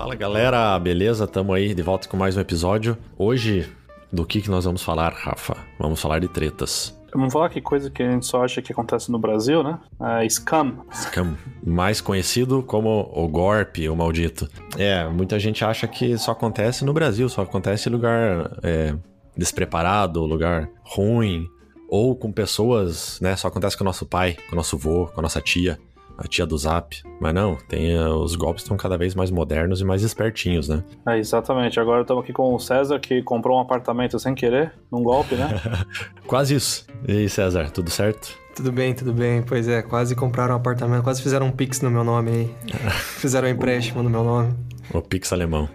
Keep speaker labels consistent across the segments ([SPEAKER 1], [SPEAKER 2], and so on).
[SPEAKER 1] Fala galera, beleza? Tamo aí de volta com mais um episódio. Hoje, do que, que nós vamos falar, Rafa? Vamos falar de tretas.
[SPEAKER 2] Vamos falar que coisa que a gente só acha que acontece no Brasil, né? É scam.
[SPEAKER 1] Scam. Mais conhecido como o golpe, o maldito. É, muita gente acha que só acontece no Brasil, só acontece em lugar é, despreparado, lugar ruim, ou com pessoas, né? Só acontece com o nosso pai, com o nosso vô, com a nossa tia a tia do Zap. Mas não, tem, uh, os golpes estão cada vez mais modernos e mais espertinhos, né?
[SPEAKER 2] É, exatamente. Agora estamos aqui com o César, que comprou um apartamento sem querer, num golpe, né?
[SPEAKER 1] quase isso. E aí, César, tudo certo?
[SPEAKER 3] Tudo bem, tudo bem. Pois é, quase compraram um apartamento, quase fizeram um Pix no meu nome aí. fizeram um empréstimo no meu nome.
[SPEAKER 1] O Pix alemão.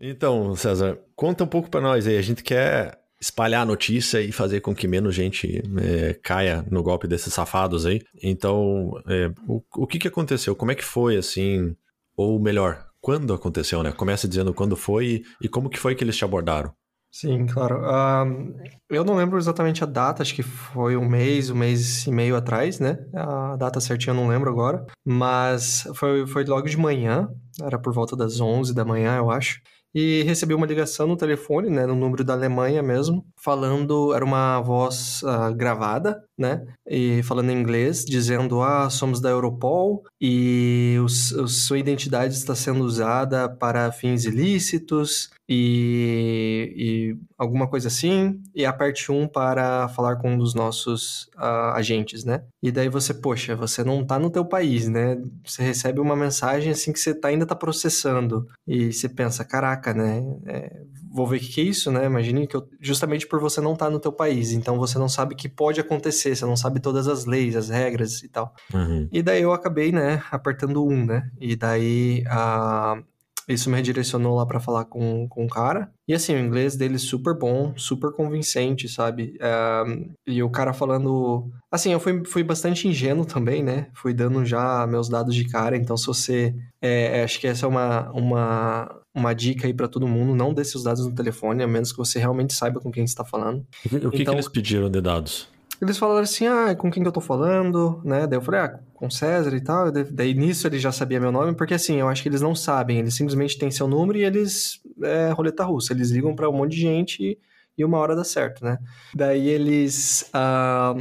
[SPEAKER 1] Então, César, conta um pouco para nós aí. A gente quer espalhar a notícia e fazer com que menos gente é, caia no golpe desses safados aí. Então, é, o, o que, que aconteceu? Como é que foi, assim? Ou melhor, quando aconteceu, né? Começa dizendo quando foi e, como que foi que eles te abordaram.
[SPEAKER 3] Sim, claro. Uh, eu não lembro exatamente a data, acho que foi um mês, um mês e meio atrás, né? A data certinha eu não lembro agora. Mas foi, foi logo de manhã, era por volta das 11 da manhã, eu acho e recebi uma ligação no telefone, né, no número da Alemanha mesmo, falando, era uma voz uh, gravada, né, e falando em inglês, dizendo, ah, somos da Europol e os, os, sua identidade está sendo usada para fins ilícitos e, e alguma coisa assim, e aperte um para falar com um dos nossos uh, agentes, né? E daí você, poxa, você não tá no teu país, né? Você recebe uma mensagem assim que você tá, ainda tá processando, e você pensa, caraca, né? É, vou ver o que, que é isso, né? Imagine que eu, justamente por você não estar tá no teu país, então você não sabe o que pode acontecer, você não sabe todas as leis, as regras e tal. Uhum. E daí eu acabei, né, apertando um, né? E daí a isso me redirecionou lá para falar com, com o cara. E assim, o inglês dele super bom, super convincente, sabe? É, e o cara falando. Assim, eu fui, fui bastante ingênuo também, né? Fui dando já meus dados de cara. Então, se você. É, acho que essa é uma, uma, uma dica aí para todo mundo: não dê seus dados no telefone, a menos que você realmente saiba com quem está falando.
[SPEAKER 1] O que, então, que eles pediram de dados?
[SPEAKER 3] Eles falaram assim, ah, com quem que eu tô falando, né? Daí eu falei, ah, com César e tal. Daí nisso ele já sabia meu nome, porque assim, eu acho que eles não sabem, eles simplesmente têm seu número e eles, é roleta russa, eles ligam para um monte de gente e uma hora dá certo, né? Daí eles ah,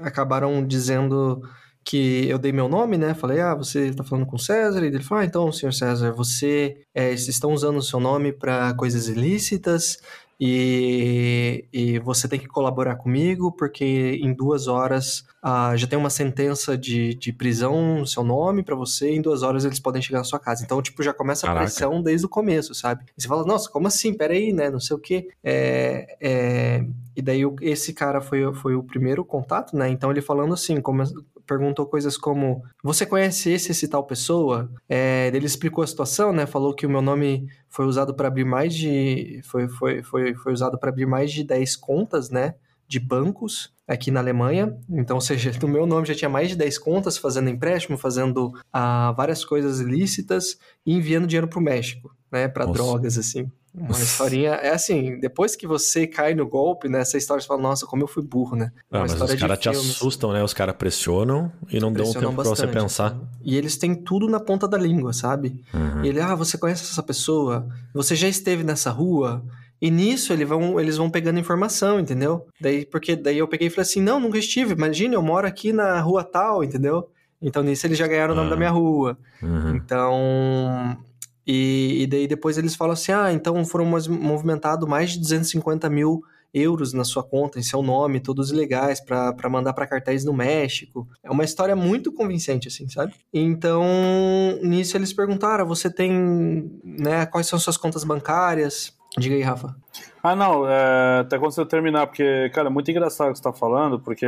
[SPEAKER 3] acabaram dizendo que eu dei meu nome, né? Falei, ah, você tá falando com César? E ele falou, ah, então, senhor César, você, é, estão usando o seu nome para coisas ilícitas e, e você tem que colaborar comigo, porque em duas horas ah, já tem uma sentença de, de prisão no seu nome para você, e em duas horas eles podem chegar na sua casa. Então, tipo, já começa a Caraca. pressão desde o começo, sabe? E você fala, nossa, como assim? Peraí, né? Não sei o quê. É, é... E daí esse cara foi, foi o primeiro contato, né? Então ele falando assim, como, perguntou coisas como: Você conhece esse, esse tal pessoa? É, ele explicou a situação, né? Falou que o meu nome foi usado para abrir mais de. Foi, foi, foi, foi usado para abrir mais de 10 contas, né? De bancos aqui na Alemanha. Então, ou seja, no meu nome já tinha mais de 10 contas fazendo empréstimo, fazendo ah, várias coisas ilícitas e enviando dinheiro para o México, né? Para drogas, assim. Uma historinha. É assim, depois que você cai no golpe, né? Essa história você fala, nossa, como eu fui burro, né?
[SPEAKER 1] Ah, mas os caras te assustam, né? Os caras pressionam e não dão tempo bastante, pra você pensar. Assim.
[SPEAKER 3] E eles têm tudo na ponta da língua, sabe? Uhum. E ele, ah, você conhece essa pessoa? Você já esteve nessa rua? E nisso eles vão, eles vão pegando informação, entendeu? Daí, porque daí eu peguei e falei assim: não, nunca estive. Imagina, eu moro aqui na rua tal, entendeu? Então nisso eles já ganharam o nome da minha rua. Uhum. Então e, e, daí depois eles falam assim: ah, então foram movimentados mais de 250 mil euros na sua conta, em seu nome, todos legais, para mandar para cartéis no México. É uma história muito convincente, assim, sabe? Então, nisso eles perguntaram: você tem, né, quais são suas contas bancárias? Diga aí, Rafa.
[SPEAKER 2] Ah, não, é, até quando você terminar, porque, cara, é muito engraçado o que você tá falando, porque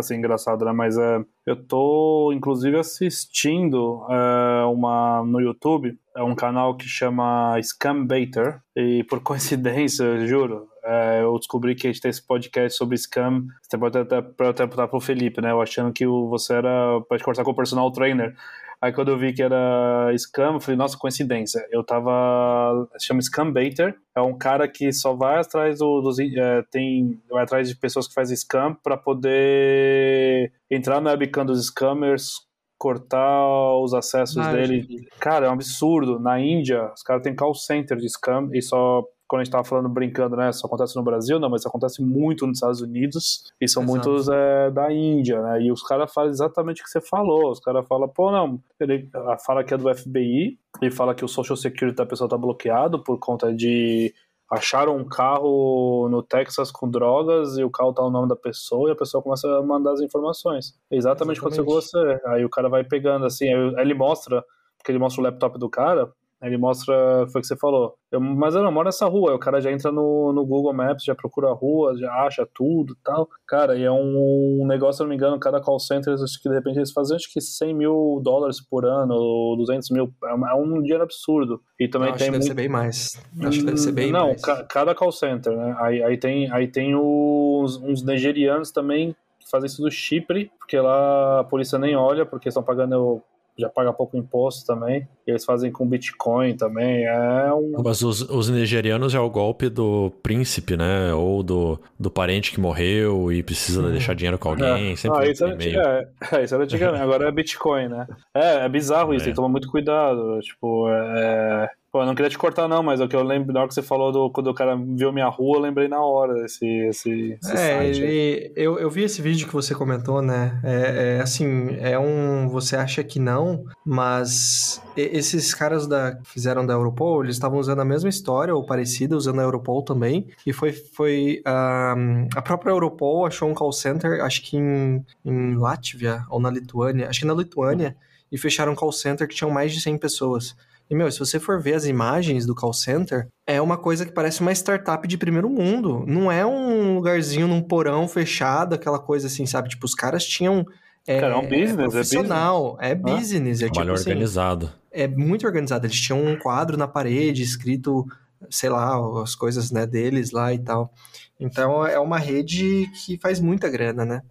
[SPEAKER 2] assim, engraçado, né? Mas é, eu tô, inclusive, assistindo é, uma no YouTube, é um canal que chama Scam Baiter, e por coincidência, juro, é, eu descobri que a gente tem esse podcast sobre scam. Você pode até perguntar pro Felipe, né? Eu achando que você era. Pode conversar com o personal trainer. Aí quando eu vi que era scam, eu falei, nossa, coincidência. Eu tava. Se chama Scam Baiter. É um cara que só vai atrás do, dos. É, tem, vai atrás de pessoas que fazem scam para poder entrar na webcam dos scammers, cortar os acessos ah, dele. Cara, é um absurdo. Na Índia, os caras têm call center de scam e só quando a gente tava falando, brincando, né? Isso acontece no Brasil, não, mas isso acontece muito nos Estados Unidos e são Exato. muitos é, da Índia, né? E os caras falam exatamente o que você falou. Os caras falam, pô, não, ele fala que é do FBI e fala que o Social Security da pessoa tá bloqueado por conta de acharam um carro no Texas com drogas e o carro tá no nome da pessoa e a pessoa começa a mandar as informações. Exatamente, o que aconteceu com você. Aí o cara vai pegando assim, aí ele mostra, porque ele mostra o laptop do cara, ele mostra, foi o que você falou. Eu, mas eu não moro nessa rua. O cara já entra no, no Google Maps, já procura a rua, já acha tudo tal. Cara, e é um, um negócio, se não me engano, cada call center, acho que de repente eles fazem acho que 100 mil dólares por ano, ou 200 mil. É, um, é um dinheiro absurdo. E também
[SPEAKER 3] acho
[SPEAKER 2] tem.
[SPEAKER 3] Que deve ser bem mais. Acho que deve ser bem
[SPEAKER 2] não,
[SPEAKER 3] mais.
[SPEAKER 2] Não, cada call center, né? Aí, aí tem, aí tem os, uns nigerianos também que fazem isso do Chipre, porque lá a polícia nem olha, porque estão pagando já paga pouco imposto também. eles fazem com Bitcoin também. É um...
[SPEAKER 1] Mas os, os, nigerianos é o golpe do príncipe, né? Ou do, do parente que morreu e precisa hum. deixar dinheiro com alguém. É. Sempre ah,
[SPEAKER 2] isso, era antiga, é, é, isso era antigamente, agora é Bitcoin, né? É, é bizarro isso, é. tem que tomar muito cuidado. Tipo, é Pô, eu não queria te cortar, não, mas é o que eu lembro, na hora que você falou do quando o cara viu minha rua, eu lembrei na hora desse, esse, esse
[SPEAKER 3] é, ele, eu, eu vi esse vídeo que você comentou, né? É, é, assim, é um. Você acha que não, mas esses caras da, que fizeram da Europol, eles estavam usando a mesma história, ou parecida, usando a Europol também. E foi. foi um, a própria Europol achou um call center, acho que em, em Látvia ou na Lituânia, acho que na Lituânia, e fecharam um call center que tinham mais de 100 pessoas. E, meu, se você for ver as imagens do call center, é uma coisa que parece uma startup de primeiro mundo. Não é um lugarzinho num porão fechado, aquela coisa assim, sabe? Tipo, os caras tinham.
[SPEAKER 2] É, Cara, é um business, é
[SPEAKER 3] profissional, é business. É, business, é,
[SPEAKER 1] é tipo, assim, organizado.
[SPEAKER 3] É muito organizado. Eles tinham um quadro na parede escrito, sei lá, as coisas né, deles lá e tal. Então é uma rede que faz muita grana, né?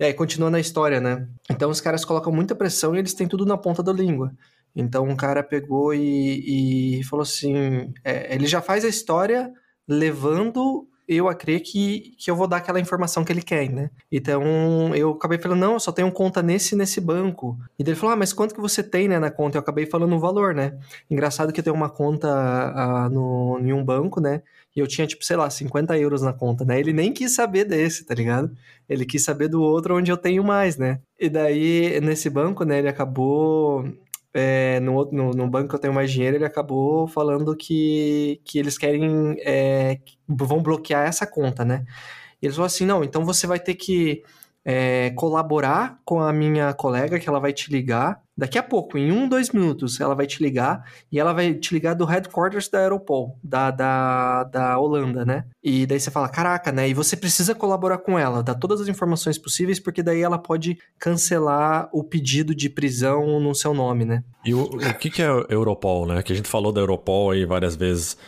[SPEAKER 3] E aí, continua na história, né? Então os caras colocam muita pressão e eles têm tudo na ponta da língua. Então um cara pegou e, e falou assim: é, ele já faz a história levando eu a crer que, que eu vou dar aquela informação que ele quer, né? Então eu acabei falando, não, eu só tenho conta nesse nesse banco. E ele falou, ah, mas quanto que você tem, né, na conta? Eu acabei falando o valor, né? Engraçado que eu tenho uma conta ah, no, em um banco, né? E eu tinha, tipo, sei lá, 50 euros na conta, né? Ele nem quis saber desse, tá ligado? Ele quis saber do outro onde eu tenho mais, né? E daí, nesse banco, né, ele acabou é, no, no, no, banco que eu tenho mais dinheiro, ele acabou falando que, que eles querem. É, vão bloquear essa conta, né? E eles falaram assim: não, então você vai ter que é, colaborar com a minha colega, que ela vai te ligar. Daqui a pouco, em um, dois minutos, ela vai te ligar e ela vai te ligar do headquarters da Europol, da, da, da Holanda, né? E daí você fala, caraca, né? E você precisa colaborar com ela, dar todas as informações possíveis, porque daí ela pode cancelar o pedido de prisão no seu nome, né?
[SPEAKER 1] E o, o que, que é Europol, né? Que a gente falou da Europol aí várias vezes.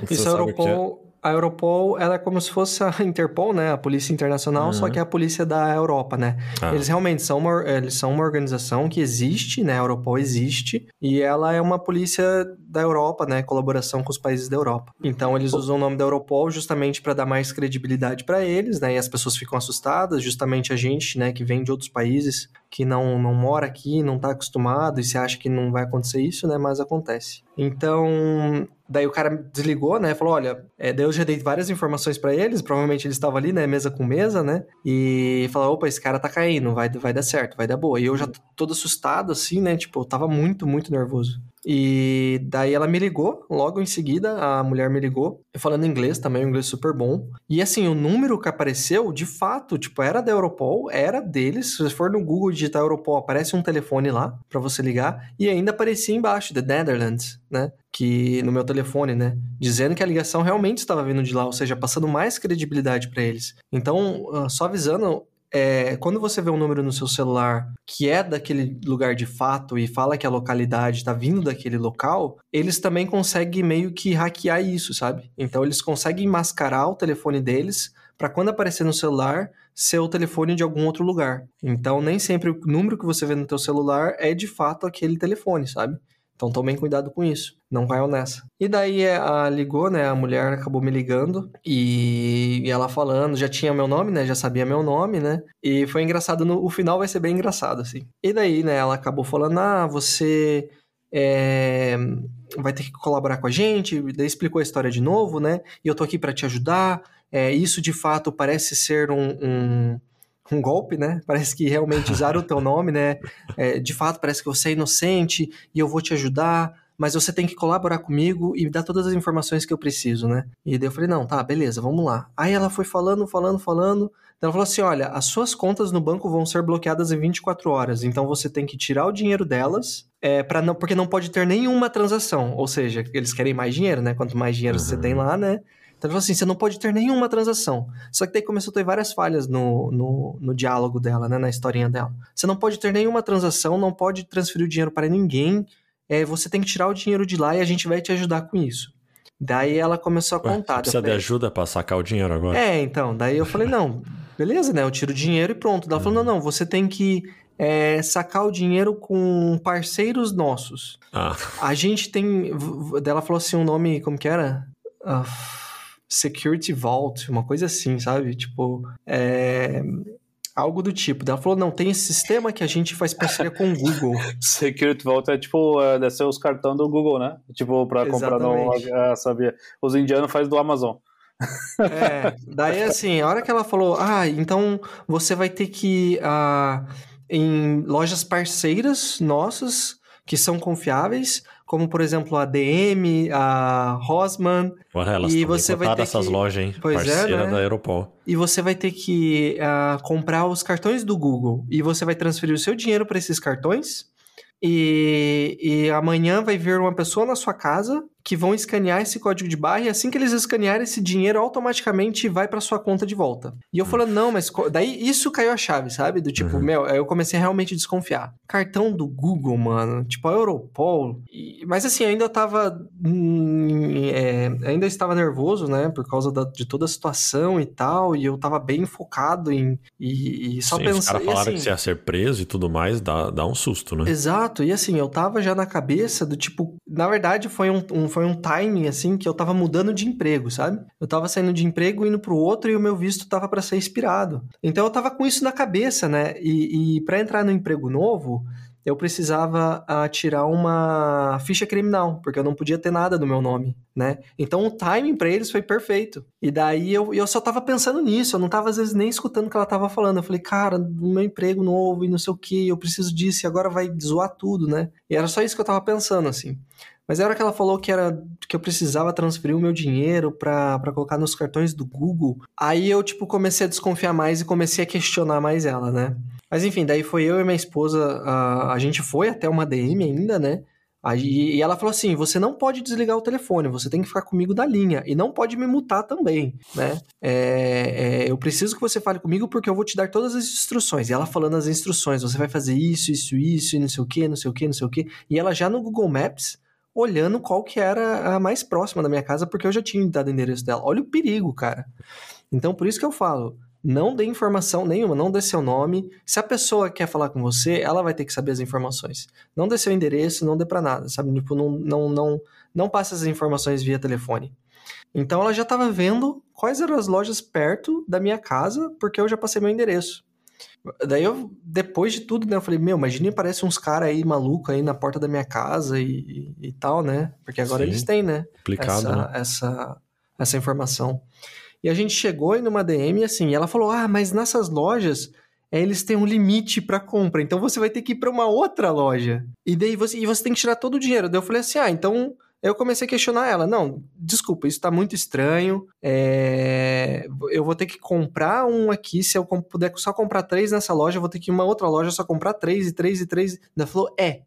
[SPEAKER 3] Você Isso é Europol a Europol ela é como se fosse a Interpol, né? A Polícia Internacional, uhum. só que é a polícia da Europa, né? Ah. Eles realmente são uma, eles são uma organização que existe, né? A Europol existe e ela é uma polícia da Europa, né? Colaboração com os países da Europa. Então eles usam o nome da Europol justamente para dar mais credibilidade para eles, né? E as pessoas ficam assustadas, justamente a gente, né? Que vem de outros países que não, não mora aqui, não está acostumado e se acha que não vai acontecer isso, né? Mas acontece. Então, daí o cara desligou, né? Falou: olha, é, daí eu já dei várias informações para eles, provavelmente eles estavam ali, né? Mesa com mesa, né? E falou: opa, esse cara tá caindo, vai, vai dar certo, vai dar boa. E eu já todo assustado, assim, né? Tipo, eu tava muito, muito nervoso. E daí ela me ligou, logo em seguida, a mulher me ligou, falando inglês também, um inglês super bom. E assim, o número que apareceu, de fato, tipo, era da Europol, era deles. Se você for no Google digitar Europol, aparece um telefone lá para você ligar. E ainda aparecia embaixo, The Netherlands, né? Que no meu telefone, né? Dizendo que a ligação realmente estava vindo de lá, ou seja, passando mais credibilidade para eles. Então, ah, só avisando, é, quando você vê um número no seu celular que é daquele lugar de fato e fala que a localidade está vindo daquele local, eles também conseguem meio que hackear isso, sabe? Então eles conseguem mascarar o telefone deles para quando aparecer no celular, ser o telefone de algum outro lugar. Então, nem sempre o número que você vê no teu celular é de fato aquele telefone, sabe? Então tomem cuidado com isso, não caiam nessa. E daí é, a ligou, né? A mulher acabou me ligando e, e, ela falando, já tinha meu nome, né? Já sabia meu nome, né? E foi engraçado, no, o final vai ser bem engraçado, assim. E daí, né? Ela acabou falando, ah, você é, vai ter que colaborar com a gente. Daí explicou a história de novo, né? E eu tô aqui para te ajudar. É, isso de fato parece ser um, um um golpe, né? Parece que realmente usaram o teu nome, né? É, de fato, parece que você é inocente e eu vou te ajudar, mas você tem que colaborar comigo e me dar todas as informações que eu preciso, né? E daí eu falei, não, tá, beleza, vamos lá. Aí ela foi falando, falando, falando. Ela falou assim: olha, as suas contas no banco vão ser bloqueadas em 24 horas, então você tem que tirar o dinheiro delas, é, para não, porque não pode ter nenhuma transação. Ou seja, eles querem mais dinheiro, né? Quanto mais dinheiro uhum. você tem lá, né? Então falou assim: você não pode ter nenhuma transação. Só que daí começou a ter várias falhas no, no, no, diálogo dela, né? Na historinha dela. Você não pode ter nenhuma transação, não pode transferir o dinheiro para ninguém. É, você tem que tirar o dinheiro de lá e a gente vai te ajudar com isso. Daí ela começou a contar. Ué,
[SPEAKER 1] precisa
[SPEAKER 3] falei,
[SPEAKER 1] de ajuda para sacar o dinheiro agora?
[SPEAKER 3] É, então. Daí eu falei: não, beleza, né? Eu tiro o dinheiro e pronto. Ela falou: não, não, você tem que é, sacar o dinheiro com parceiros nossos.
[SPEAKER 1] Ah.
[SPEAKER 3] A gente tem. Ela falou assim: um nome, como que era? Uh, Security Vault, uma coisa assim, sabe? Tipo, é... algo do tipo. Ela falou, não, tem esse sistema que a gente faz parceria com o Google.
[SPEAKER 2] Security Vault é tipo, é, deve ser os cartões do Google, né? Tipo, pra comprar no... Ah, sabia. Os indianos fazem do Amazon.
[SPEAKER 3] É, daí assim, a hora que ela falou, ah, então você vai ter que ah, em lojas parceiras nossas que são confiáveis, como por exemplo a DM, a Rosman.
[SPEAKER 1] Olha, elas e você vai ter essas que... lojas, hein?
[SPEAKER 3] Pois
[SPEAKER 1] Parceira
[SPEAKER 3] é, né?
[SPEAKER 1] da Europol.
[SPEAKER 3] E você vai ter que uh, comprar os cartões do Google e você vai transferir o seu dinheiro para esses cartões. E, e amanhã vai vir uma pessoa na sua casa que vão escanear esse código de barra e assim que eles escanearem esse dinheiro automaticamente vai para sua conta de volta. E eu hum. falando, não, mas daí isso caiu a chave, sabe? Do tipo, uhum. meu, aí eu comecei a realmente desconfiar. Cartão do Google, mano, tipo a Europol. E, mas assim, ainda eu tava. Hum, é, ainda estava nervoso, né? Por causa da, de toda a situação e tal. E eu tava bem focado em. E, e só pensando. Os
[SPEAKER 1] caras falaram assim, que você ia ser preso e tudo mais, dá, dá um susto, né?
[SPEAKER 3] Exato. E assim, eu tava já na cabeça do tipo. Na verdade, foi um, um foi um timing, assim, que eu tava mudando de emprego, sabe? Eu tava saindo de emprego, indo pro outro e o meu visto tava para ser expirado. Então eu tava com isso na cabeça, né? E, e para entrar no emprego novo, eu precisava uh, tirar uma ficha criminal, porque eu não podia ter nada no meu nome, né? Então o timing para eles foi perfeito. E daí eu, eu só tava pensando nisso, eu não tava às vezes nem escutando o que ela tava falando. Eu falei, cara, meu emprego novo e não sei o que, eu preciso disso e agora vai zoar tudo, né? E era só isso que eu tava pensando, assim. Mas era que ela falou que era que eu precisava transferir o meu dinheiro para colocar nos cartões do Google. Aí eu, tipo, comecei a desconfiar mais e comecei a questionar mais ela, né? Mas enfim, daí foi eu e minha esposa, a, a gente foi até uma DM ainda, né? Aí, e ela falou assim: você não pode desligar o telefone, você tem que ficar comigo da linha. E não pode me mutar também, né? É, é, eu preciso que você fale comigo porque eu vou te dar todas as instruções. E ela falando as instruções: você vai fazer isso, isso, isso, e não sei o que, não sei o que, não sei o que. E ela já no Google Maps, olhando qual que era a mais próxima da minha casa, porque eu já tinha dado o endereço dela. Olha o perigo, cara. Então, por isso que eu falo não dê informação nenhuma, não dê seu nome. Se a pessoa quer falar com você, ela vai ter que saber as informações. Não dê seu endereço, não dê para nada, sabe? Tipo, não, não, não, não passe as informações via telefone. Então ela já estava vendo quais eram as lojas perto da minha casa, porque eu já passei meu endereço. Daí eu, depois de tudo, né, eu falei, meu, imagine parece uns caras aí maluco aí na porta da minha casa e, e, tal, né? Porque agora Sim, eles têm, né? Essa,
[SPEAKER 1] né?
[SPEAKER 3] essa, essa informação. E a gente chegou aí numa DM assim, e ela falou: "Ah, mas nessas lojas é, eles têm um limite para compra, então você vai ter que ir para uma outra loja. E daí você, e você tem que tirar todo o dinheiro". Daí eu falei assim: "Ah, então eu comecei a questionar ela. Não, desculpa, isso tá muito estranho. É... Eu vou ter que comprar um aqui. Se eu puder só comprar três nessa loja, eu vou ter que ir em uma outra loja só comprar três e três e três. Ela falou: é,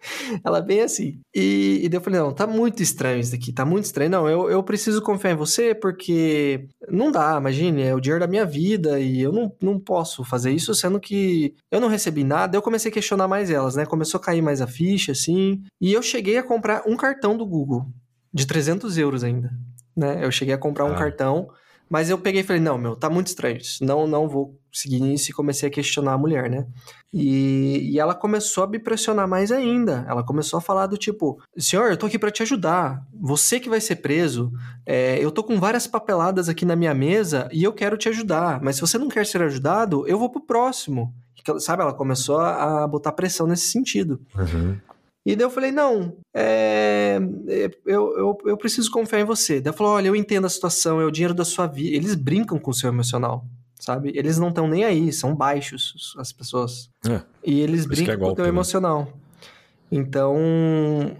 [SPEAKER 3] ela bem assim. E, e daí eu falei, não, tá muito estranho isso daqui, tá muito estranho. Não, eu, eu preciso confiar em você porque não dá, imagine, é o dinheiro da minha vida e eu não, não posso fazer isso, sendo que eu não recebi nada. Eu comecei a questionar mais elas, né? Começou a cair mais a ficha, assim. E eu cheguei a comprar um cartão do Google, de 300 euros ainda, né? Eu cheguei a comprar ah. um cartão Mas eu peguei e falei, não, meu, tá muito estranho isso. Não, não vou seguir nisso e comecei a questionar a mulher, né? E, e ela começou a me pressionar mais ainda. Ela começou a falar do tipo, senhor, eu tô aqui para te ajudar. Você que vai ser preso. É, eu tô com várias papeladas aqui na minha mesa e eu quero te ajudar. Mas se você não quer ser ajudado, eu vou pro próximo. Sabe, ela começou a botar pressão nesse sentido.
[SPEAKER 1] Uhum.
[SPEAKER 3] E daí eu falei, não, é, é, eu, eu, eu preciso confiar em você. Daí ela falou, olha, eu entendo a situação, é o dinheiro da sua vida. Eles brincam com o seu emocional, sabe? Eles não estão nem aí, são baixos as pessoas.
[SPEAKER 1] É,
[SPEAKER 3] e eles
[SPEAKER 1] isso que é
[SPEAKER 3] brincam com o
[SPEAKER 1] golpe,
[SPEAKER 3] teu
[SPEAKER 1] né?
[SPEAKER 3] emocional. Então,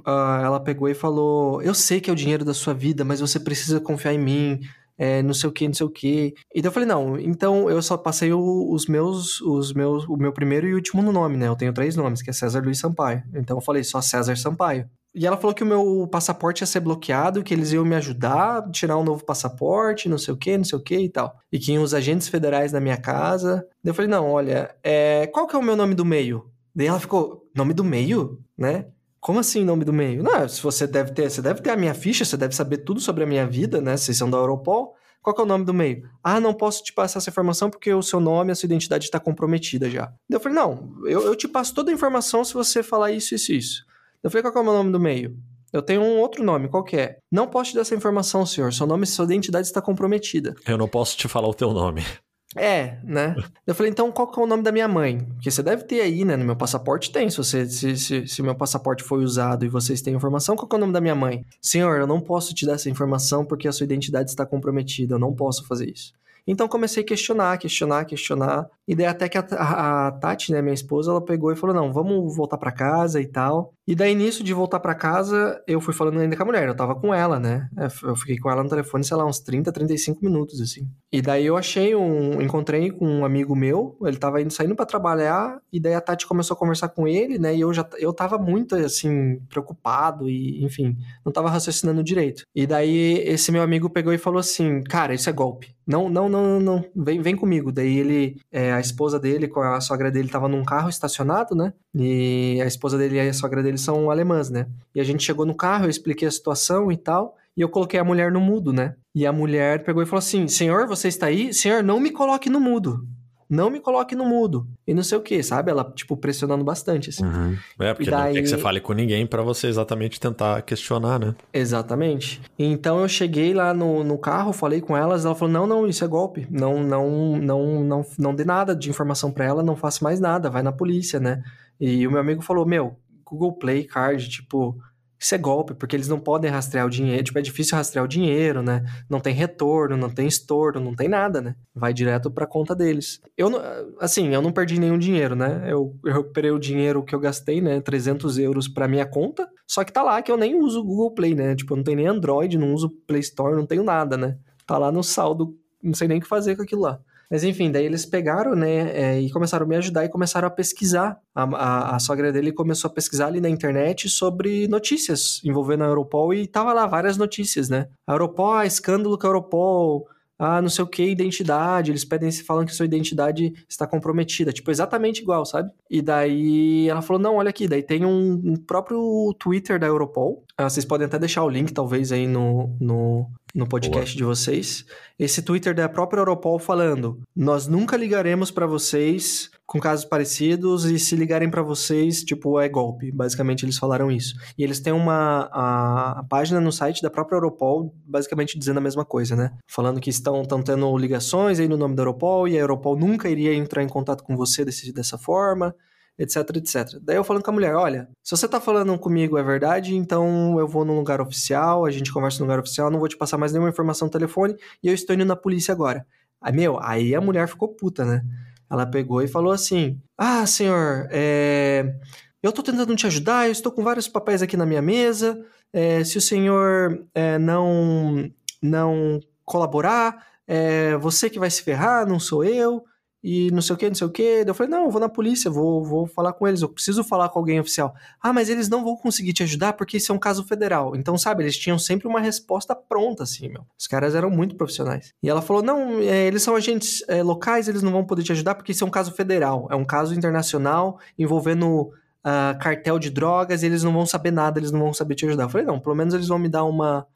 [SPEAKER 3] ah, ela pegou e falou: Eu sei que é o dinheiro da sua vida, mas você precisa confiar em mim, é, não sei o que, não sei o que. Então eu falei: Não, então eu só passei o- os meus, os meus, o meu primeiro e último nome, né? Eu tenho três nomes, que é César Luiz Sampaio. Então eu falei: Só César Sampaio. E ela falou que o meu passaporte ia ser bloqueado, que eles iam me ajudar a tirar um novo passaporte, não sei o que, não sei o que e tal. E que iam os agentes federais na minha casa. Eu falei, não, olha, é, qual que é o meu nome do meio? Daí ela ficou, nome do meio? Né? Como assim nome do meio? Não, se você deve ter, você deve ter a minha ficha, você deve saber tudo sobre a minha vida, né? Vocês são da Europol. Qual é o nome do meio? Ah, não posso te passar essa informação porque o seu nome, a sua identidade está comprometida já. Eu falei, não, eu, eu te passo toda a informação se você falar isso, isso, isso. Eu falei, qual é o meu nome do meio? Eu tenho um outro nome, qual que é? Não posso te dar essa informação, senhor. Seu nome e sua identidade está comprometida.
[SPEAKER 1] Eu não posso te falar o teu nome.
[SPEAKER 3] É, né? Eu falei, então qual que é o nome da minha mãe? Porque você deve ter aí, né? No meu passaporte tem. Se você, se, se, se meu passaporte foi usado e vocês têm informação, qual que é o nome da minha mãe? Senhor, eu não posso te dar essa informação porque a sua identidade está comprometida. Eu não posso fazer isso. Então comecei a questionar, questionar, questionar. E daí até que a, a- a Tati, né, minha esposa, ela pegou e falou: não, vamos voltar pra casa e tal. E daí, nisso de voltar pra casa, eu fui falando ainda com a mulher. Eu tava com ela, né? Eu fiquei com ela no telefone, sei lá, uns 30, 35 minutos, assim. E daí eu achei um. Encontrei com um amigo meu, ele tava indo saindo pra trabalhar, e daí a Tati começou a conversar com ele, né? E eu já eu tava muito, assim, preocupado e, enfim, não tava raciocinando direito. E daí esse meu amigo pegou e falou assim: Cara, isso é golpe. Não, não, não, não, não. Vem, vem comigo. Daí ele, é, a esposa dele com a sogra dele tava num carro estacionado, né? E a esposa dele e a sogra dele são alemãs, né? E a gente chegou no carro, eu expliquei a situação e tal. E eu coloquei a mulher no mudo, né? E a mulher pegou e falou assim: Senhor, você está aí? Senhor, não me coloque no mudo. Não me coloque no mudo. E não sei o que, sabe? Ela, tipo, pressionando bastante, assim.
[SPEAKER 1] É, porque
[SPEAKER 3] E
[SPEAKER 1] não quer
[SPEAKER 3] daí-
[SPEAKER 1] que você fale com ninguém pra você exatamente tentar questionar, né?
[SPEAKER 3] Exatamente. Então eu cheguei lá no, no carro, falei com elas, ela falou: não, não, isso é golpe. Não, não, não, não, não dê nada de informação pra ela, não faça mais nada, vai na polícia, né? E o meu amigo falou: meu, Google Play Card, tipo, isso é golpe, porque eles não podem rastrear o dinheiro. Tipo, é difícil rastrear o dinheiro, né? Não tem retorno, não tem estorno, não tem nada, né? Vai direto pra conta deles. Eu, assim, eu não perdi nenhum dinheiro, né? Eu, eu recuperei o dinheiro que eu gastei, né? 300 euros pra minha conta. Só que tá lá que eu nem uso o Google Play, né? Tipo, eu não tenho nem Android, não uso Play Store, não tenho nada, né? Tá lá no saldo, não sei nem o que fazer com aquilo lá. Mas enfim, daí eles pegaram, né, é, e começaram a me ajudar e começaram a pesquisar. A, a, a sogra dele começou a pesquisar ali na internet sobre notícias envolvendo a Europol e tava lá várias notícias, né? A Europol, ah, escândalo com a Europol, ah, não sei o que, identidade, eles pedem, falam que sua identidade está comprometida, tipo, exatamente igual, sabe? E daí ela falou, não, olha aqui, daí tem um, um próprio Twitter da Europol, Ah, vocês podem até deixar o link, talvez, aí no, no, no podcast de vocês. Esse Twitter da própria Europol falando, nós nunca ligaremos pra vocês com casos parecidos e se ligarem pra vocês, tipo, é golpe. Basicamente, eles falaram isso. E eles têm uma a, a página no site da própria Europol, basicamente dizendo a mesma coisa, né? Falando que estão, estão tendo ligações aí no nome da Europol e a Europol nunca iria entrar em contato com você desse, dessa forma, etc, etc. Daí eu falando com a mulher, olha, se você tá falando comigo é verdade, então eu vou num lugar oficial, a gente conversa no lugar oficial, não vou te passar mais nenhuma informação no telefone e eu estou indo na polícia agora. Aí, meu, aí a mulher ficou puta, né? Ela pegou e falou assim: Ah, senhor, é, eu tô tentando te ajudar, eu estou com vários papéis aqui na minha mesa. é, se o senhor é, não, não colaborar, é você que vai se ferrar, não sou eu. E não sei o que, não sei o que. Eu falei, não, eu vou na polícia, vou, vou falar com eles, eu preciso falar com alguém oficial. Ah, mas eles não vão conseguir te ajudar porque isso é um caso federal. Então, sabe, eles tinham sempre uma resposta pronta, assim, meu. Os caras eram muito profissionais. E ela falou, não, é, eles são agentes é, locais, eles não vão poder te ajudar porque isso é um caso federal. É um caso internacional envolvendo ah, cartel de drogas, e eles não vão saber nada, eles não vão saber te ajudar. Eu falei, não, pelo menos eles vão me dar uma,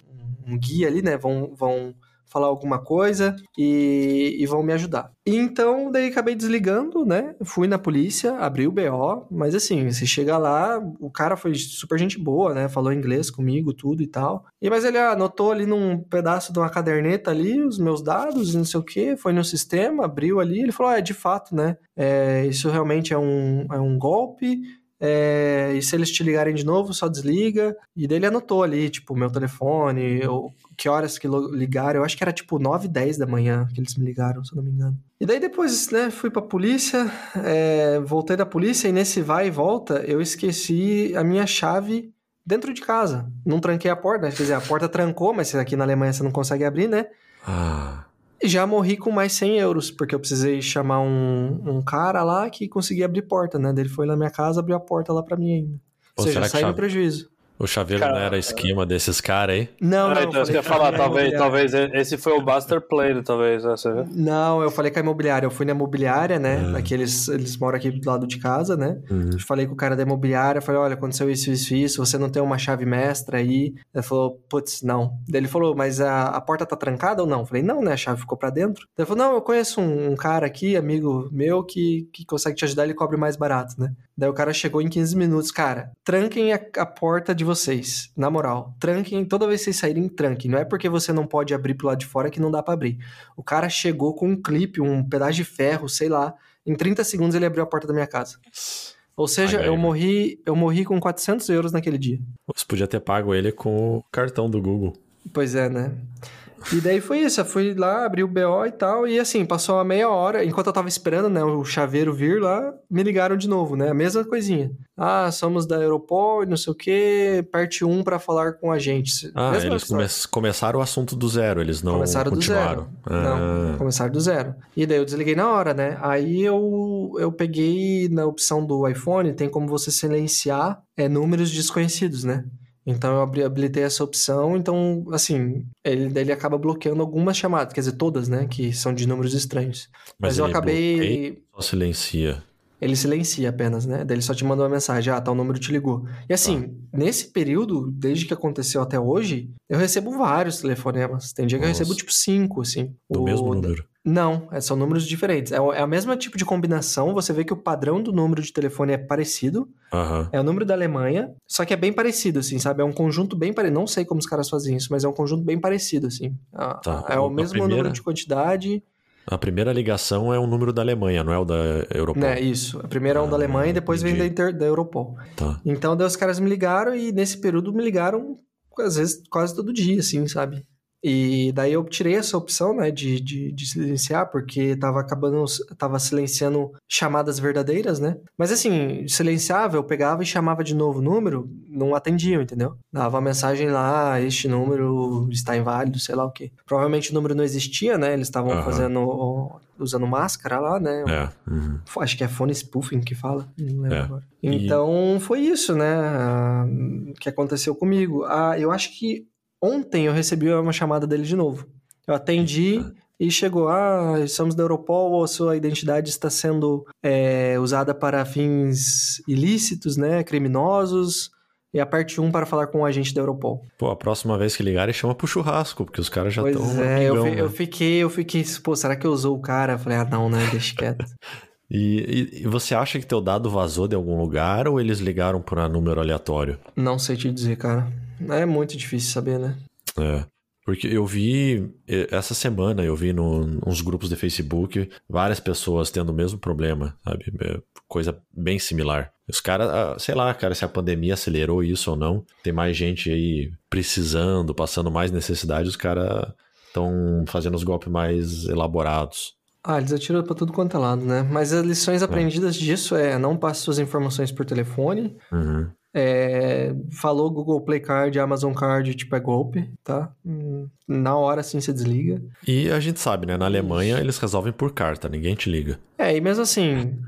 [SPEAKER 3] um guia ali, né? Vão, vão, falar alguma coisa e, e vão me ajudar. Então, daí acabei desligando, né? Fui na polícia, abri o BO, mas assim, você chega lá, o cara foi super gente boa, né? Falou inglês comigo, tudo e tal. E mas ele anotou ali num pedaço de uma caderneta ali os meus dados, não sei o que, foi no sistema, abriu ali, ele falou: ah, é de fato, né? É, isso realmente é um, é um golpe é, e se eles te ligarem de novo, só desliga. E daí ele anotou ali, tipo, meu telefone, eu, que horas que ligaram. Eu acho que era tipo 9, 10 da manhã que eles me ligaram, se eu não me engano. E daí depois, né, fui pra polícia, é, voltei da polícia e nesse vai e volta eu esqueci a minha chave dentro de casa. Não tranquei a porta, né? quer dizer, a porta trancou, mas aqui na Alemanha você não consegue abrir, né?
[SPEAKER 1] Ah
[SPEAKER 3] já morri com mais 100 euros, porque eu precisei chamar um, um cara lá que conseguia abrir porta, né? Ele foi na minha casa, abriu a porta lá para mim ainda. Ou seja, saiu no prejuízo.
[SPEAKER 1] O chaveiro cara, não era esquema desses caras aí?
[SPEAKER 3] Não,
[SPEAKER 2] ah,
[SPEAKER 3] não.
[SPEAKER 2] então você ia falar, talvez, talvez esse foi o Buster Play, talvez. Essa...
[SPEAKER 3] Não, eu falei com a imobiliária. Eu fui na imobiliária, né? Uhum. Aqueles, eles moram aqui do lado de casa, né? Uhum. Falei com o cara da imobiliária, falei, olha, aconteceu isso, isso, isso, você não tem uma chave mestra aí? Ele falou, putz, não. Ele falou, mas a, a porta tá trancada ou não? Eu falei, não, né? A chave ficou pra dentro. Ele falou, não, eu conheço um, um cara aqui, amigo meu, que, que consegue te ajudar, ele cobre mais barato, né? Daí o cara chegou em 15 minutos. Cara, tranquem a, a, porta de vocês. Na moral, tranquem. Toda vez que vocês saírem, tranquem. Não é porque você não pode abrir pro lado de fora que não dá para abrir. O cara chegou com um clipe, um pedaço de ferro, sei lá. Em 30 segundos ele abriu a porta da minha casa. Ou seja, eu morri, eu morri com 400 euros naquele dia.
[SPEAKER 1] Você podia ter pago ele com o cartão do Google.
[SPEAKER 3] Pois é, né? E daí foi isso, eu fui lá, abri o BO e tal, e assim, passou uma meia hora, enquanto eu tava esperando, né, o chaveiro vir lá, me ligaram de novo, né, a mesma coisinha. Ah, somos da Europol e não sei o que, parte 1 para falar com a gente.
[SPEAKER 1] Ah, Mesma eles come começaram o assunto do zero, eles não
[SPEAKER 3] começaram
[SPEAKER 1] continuaram.
[SPEAKER 3] do zero. Ah. Não, começaram do zero. E daí eu desliguei na hora, né, aí eu, eu peguei na opção do iPhone, tem como você silenciar é, números desconhecidos, né. Então eu habilitei essa opção, então, assim, ele, ele acaba bloqueando algumas chamadas, quer dizer, todas, né, que são de números estranhos. Mas, Mas eu acabei.
[SPEAKER 1] Só silencia.
[SPEAKER 3] Ele silencia apenas, né? Daí ele só te manda uma mensagem, ah, tal número te ligou. E assim, tá. nesse período, desde que aconteceu até hoje, eu recebo vários telefonemas. Tem dia que Nossa. eu recebo tipo cinco, assim.
[SPEAKER 1] Do o... mesmo número?
[SPEAKER 3] Não, é, são números diferentes. É, é a mesma tipo de combinação. Você vê que o padrão do número de telefone é parecido.
[SPEAKER 1] Uhum.
[SPEAKER 3] É o número da Alemanha, só que é bem parecido, assim, sabe? É um conjunto bem parecido. Não sei como os caras fazem isso, mas é um conjunto bem parecido, assim. Tá. É o mesmo primeira... número de quantidade.
[SPEAKER 1] A primeira ligação é o número da Alemanha, não é o da Europol?
[SPEAKER 3] É, isso. A primeira é o da Alemanha e depois entendi. vem da, Inter, da Europol.
[SPEAKER 1] Tá.
[SPEAKER 3] Então, daí os caras me ligaram e nesse período me ligaram, às vezes, quase todo dia, assim, sabe? E daí eu tirei essa opção, né, de, de, de, silenciar, porque tava acabando, tava silenciando chamadas verdadeiras, né? Mas assim, silenciava, eu pegava e chamava de novo o número, não atendiam, entendeu? Dava uma mensagem lá, este número está inválido, sei lá o quê. Provavelmente o número não existia, né? Eles estavam uhum. fazendo, usando máscara lá, né?
[SPEAKER 1] É. Uhum.
[SPEAKER 3] Acho que é phone spoofing que fala, não lembro é. agora. Então, e... foi isso, né, que aconteceu comigo. Ah, eu acho que Ontem eu recebi uma chamada dele de novo. Eu atendi e chegou: Ah, estamos da Europol, ou sua identidade está sendo é, usada para fins ilícitos, né? Criminosos. E a parte 1 para falar com o agente da Europol.
[SPEAKER 1] Pô, a próxima vez que ligarem, chama pro churrasco, porque os caras já estão.
[SPEAKER 3] Pois é, eu, né? eu, fiquei, eu fiquei, pô, será que eu usou o cara? Eu falei, ah, não, né? Deixa quieto.
[SPEAKER 1] E, e, e, você acha que teu dado vazou de algum lugar ou eles ligaram para número aleatório?
[SPEAKER 3] Não sei te dizer, cara. É muito difícil saber, né?
[SPEAKER 1] É. Porque eu vi, essa semana, eu vi no, nos grupos de Facebook várias pessoas tendo o mesmo problema, sabe? É, coisa bem similar. Os caras, ah, sei lá, cara, se a pandemia acelerou isso ou não, tem mais gente aí precisando, passando mais necessidade, os caras estão fazendo os golpes mais elaborados.
[SPEAKER 3] Ah, eles atiram pra tudo quanto é lado, né? Mas as lições é. aprendidas disso é não passe suas informações por telefone.
[SPEAKER 1] Uhum.
[SPEAKER 3] É, falou Google Play Card, Amazon Card, tipo, é golpe, tá? Hum, na hora, assim, você desliga.
[SPEAKER 1] E a gente sabe, né? Na Alemanha, eles resolvem por carta, ninguém te liga.
[SPEAKER 3] É, e mesmo assim...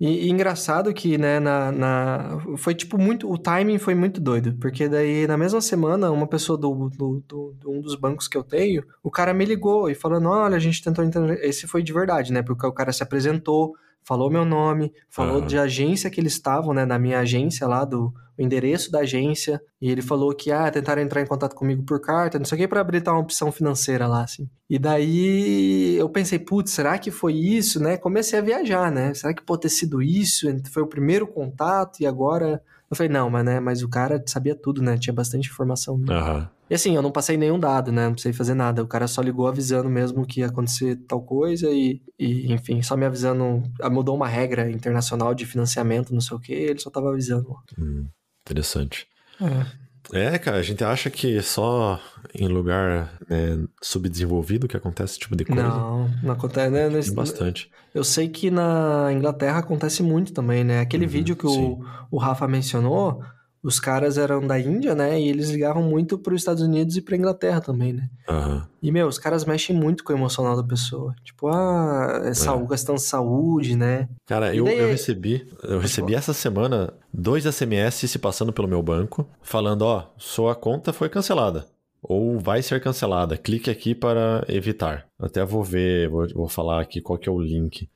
[SPEAKER 3] E, e, engraçado que, né, na, na, Foi tipo muito. O timing foi muito doido. Porque daí, na mesma semana, uma pessoa do, do, do, do um dos bancos que eu tenho, o cara me ligou e falando: olha, a gente tentou entender. Esse foi de verdade, né? Porque o cara se apresentou, falou meu nome, falou uhum. de agência que eles estavam, né? Na minha agência lá, do o endereço da agência. E ele falou que, ah, tentaram entrar em contato comigo por carta, não sei o que, pra habilitar uma opção financeira lá, assim. E daí eu pensei, putz, será que foi isso, né? Comecei a viajar, né? Será que pode ter sido isso? Foi o primeiro contato e agora. Eu falei, não, mas, né, mas o cara sabia tudo, né? Tinha bastante informação.
[SPEAKER 1] Né? Uhum.
[SPEAKER 3] E assim, eu não passei nenhum dado, né? Não precisei fazer nada. O cara só ligou avisando mesmo que ia acontecer tal coisa e, e enfim, só me avisando. Ah, mudou uma regra internacional de financiamento, não sei o que, ele só tava avisando.
[SPEAKER 1] Hum, interessante. É. É, cara, a gente acha que só em lugar né, subdesenvolvido que acontece esse tipo de coisa.
[SPEAKER 3] Não, não acontece, né?
[SPEAKER 1] Tem bastante.
[SPEAKER 3] Eu sei que na Inglaterra acontece muito também, né? Aquele uhum, vídeo que o, o Rafa mencionou, os caras eram da Índia, né? E eles ligavam muito para os Estados Unidos e para Inglaterra também, né?
[SPEAKER 1] Uhum.
[SPEAKER 3] E, meu, os caras mexem muito com o emocional da pessoa. Tipo, ah, é saúde, é. gastando saúde, né?
[SPEAKER 1] Cara, eu, daí... eu recebi, eu recebi essa semana dois SMS se passando pelo meu banco, falando, ó, sua conta foi cancelada. Ou vai ser cancelada. Clique aqui para evitar. Até vou ver, vou, vou falar aqui qual que é o link.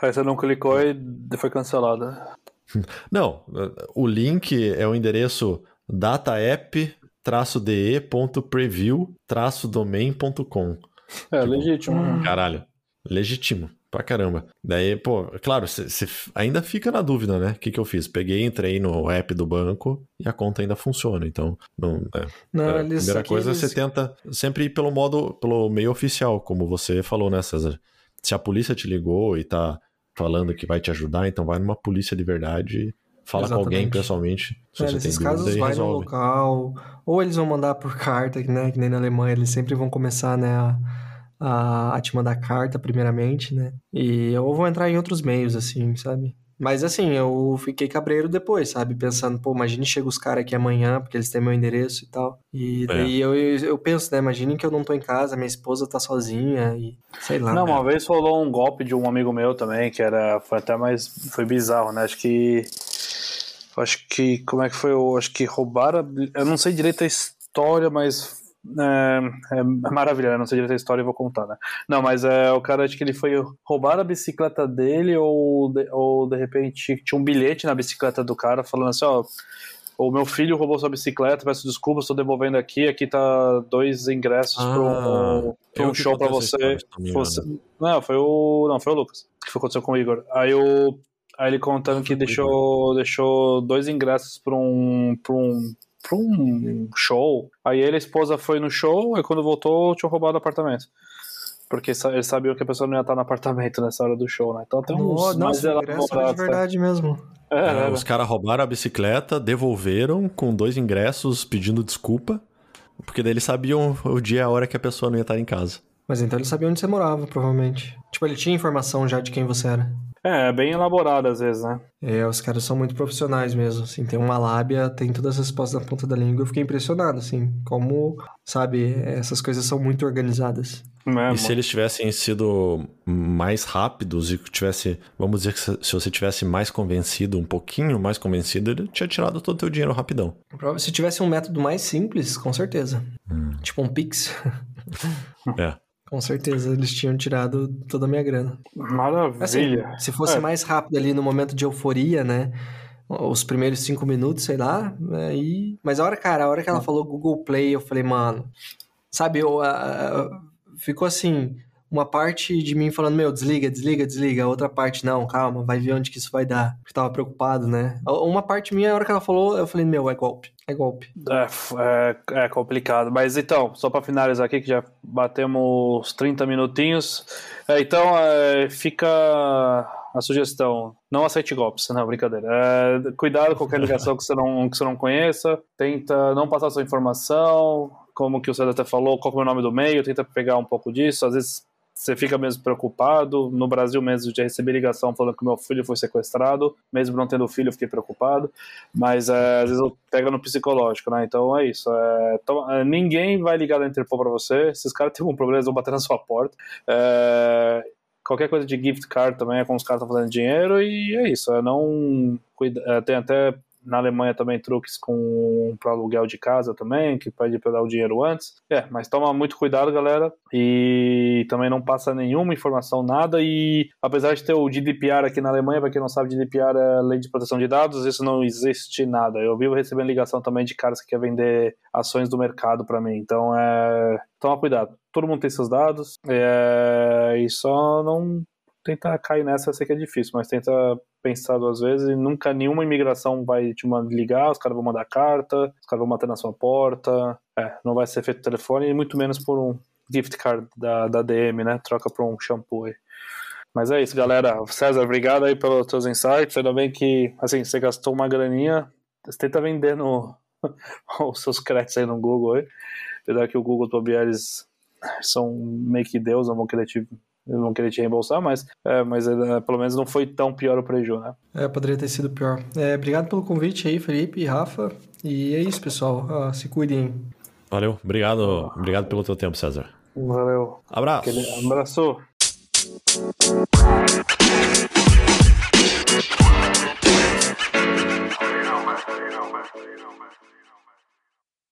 [SPEAKER 2] Aí você não clicou e foi cancelada.
[SPEAKER 1] Não, o link é o endereço datapp-de.preview-domain.com.
[SPEAKER 2] É, tipo, legítimo.
[SPEAKER 1] Caralho, legítimo. Pra caramba. Daí, pô, claro, você ainda fica na dúvida, né? O que, que eu fiz? Peguei, entrei no app do banco e a conta ainda funciona. Então, não, é, não é, a primeira coisa eles... você tenta sempre ir pelo modo, pelo meio oficial, como você falou, né, César? Se a polícia te ligou e tá falando que vai te ajudar, então vai numa polícia de verdade, fala Exatamente. com alguém pessoalmente.
[SPEAKER 3] Se é, nesses casos vai resolve. no local, ou eles vão mandar por carta, né? Que nem na Alemanha, eles sempre vão começar, né? A, a, a te mandar carta primeiramente, né? E ou vão entrar em outros meios, assim, sabe? Mas assim, eu fiquei cabreiro depois, sabe? Pensando, pô, imagine chega os caras aqui amanhã, porque eles têm meu endereço e tal. E é. daí é. eu, eu penso, né? Imagine que eu não tô em casa, minha esposa tá sozinha e sei lá.
[SPEAKER 2] Não, uma vez rolou um golpe de um amigo meu também, que era. Foi até mais. Foi bizarro, né? Acho que. Acho que. Como é que foi? Eu acho que roubaram. Eu não sei direito a história, mas é, é, maravilha, não sei direito a história e vou contar, né? Não, mas é, o cara, acho que ele foi roubar a bicicleta dele ou de, ou de repente tinha um bilhete na bicicleta do cara falando assim, ó, o meu filho roubou sua bicicleta, peço desculpas, estou devolvendo aqui, aqui tá dois ingressos ah, para um, pra um show para você. você. Não, foi o não, foi o Lucas, que foi aconteceu com o Igor. Aí o aí ele contando que deixou deixou dois ingressos para um para um pra um show. Aí ele e a esposa foi no show, e quando voltou, tinham roubado o apartamento. Porque eles sabiam que a pessoa não ia estar no apartamento nessa hora do show, né? Então tem uns
[SPEAKER 3] oh, mais ingresso de verdade mesmo.
[SPEAKER 1] É, é, os caras roubaram a bicicleta, devolveram com dois ingressos pedindo desculpa, porque daí eles sabiam o dia e a hora que a pessoa não ia estar em casa.
[SPEAKER 3] Mas então ele sabia onde você morava, provavelmente. Tipo, ele tinha informação já de quem você era.
[SPEAKER 2] É, bem elaborado às vezes, né?
[SPEAKER 3] É, os caras são muito profissionais mesmo, assim, tem uma lábia, tem todas as respostas na ponta da língua. Eu fiquei impressionado, assim, como, sabe, essas coisas são muito organizadas.
[SPEAKER 1] É, e se eles tivessem sido mais rápidos e tivesse, vamos dizer que se você tivesse mais convencido, um pouquinho mais convencido, ele tinha tirado todo o teu dinheiro rapidão.
[SPEAKER 3] Se tivesse um método mais simples, com certeza.
[SPEAKER 1] Hum.
[SPEAKER 3] Tipo um Pix.
[SPEAKER 1] é.
[SPEAKER 3] Com certeza, eles tinham tirado toda a minha grana.
[SPEAKER 2] Maravilha. Assim,
[SPEAKER 3] se fosse é. mais rápido ali no momento de euforia, né? Os primeiros cinco minutos, sei lá. Aí... Né, mas a hora, cara, a hora que ela falou Google Play, eu falei, mano. Sabe, eu, uh, ficou assim uma parte de mim falando, meu, desliga, desliga, desliga. Outra parte, não, calma, vai ver onde que isso vai dar. Eu tava preocupado, né? Uma parte minha, a hora que ela falou, eu falei, meu, é golpe. É golpe.
[SPEAKER 2] É, é, é complicado. Mas então, só para finalizar aqui, que já batemos 30 minutinhos. É, então, é, fica a sugestão. Não aceite golpes, não, brincadeira. É, cuidado com qualquer ligação que você, não, que você não conheça. Tenta não passar sua informação. Como que o César até falou, qual é o nome do meio, tenta pegar um pouco disso. Às vezes você fica mesmo preocupado. No Brasil mesmo já recebi ligação falando que meu filho foi sequestrado, mesmo não tendo filho, eu fiquei preocupado. Mas é, às vezes eu pego no psicológico, né? Então é isso. É, então, é, ninguém vai ligar da Interpol para você. Se os caras têm algum problema, eles vão bater na sua porta. É, qualquer coisa de gift card também é como os caras estão fazendo dinheiro e é isso. É não é, tem até na Alemanha também truques com para aluguel de casa também, que pede para dar o dinheiro antes. É, mas toma muito cuidado, galera. E também não passa nenhuma informação, nada. E apesar de ter o GDPR aqui na Alemanha, para quem não sabe, GDPR é Lei de Proteção de Dados, isso não existe nada. Eu vivo recebendo ligação também de caras que querem vender ações do mercado para mim. Então é. Toma cuidado. Todo mundo tem seus dados. É... E só não tenta cair nessa, eu sei que é difícil, mas tenta pensar duas vezes e nunca nenhuma imigração vai te ligar, os caras vão mandar carta, os caras vão bater na sua porta. É, não vai ser feito telefone e muito menos por um gift card da, da DM, né? Troca por um shampoo aí. Mas é isso, galera. César, obrigado aí pelos teus insights. Ainda bem que, assim, você gastou uma graninha. Você tenta vender no, os seus créditos aí no Google aí. Apesar que o Google Tobias são meio que Deus, não vão querer te eles vão querer te reembolsar, mas, é, mas é, pelo menos não foi tão pior o prejuízo, né?
[SPEAKER 3] É, poderia ter sido pior. É, obrigado pelo convite aí, Felipe e Rafa. E é isso, pessoal. Uh, se cuidem.
[SPEAKER 1] Valeu. Obrigado, obrigado pelo teu tempo, César.
[SPEAKER 2] Valeu.
[SPEAKER 1] Abraço.
[SPEAKER 2] Aquele abraço.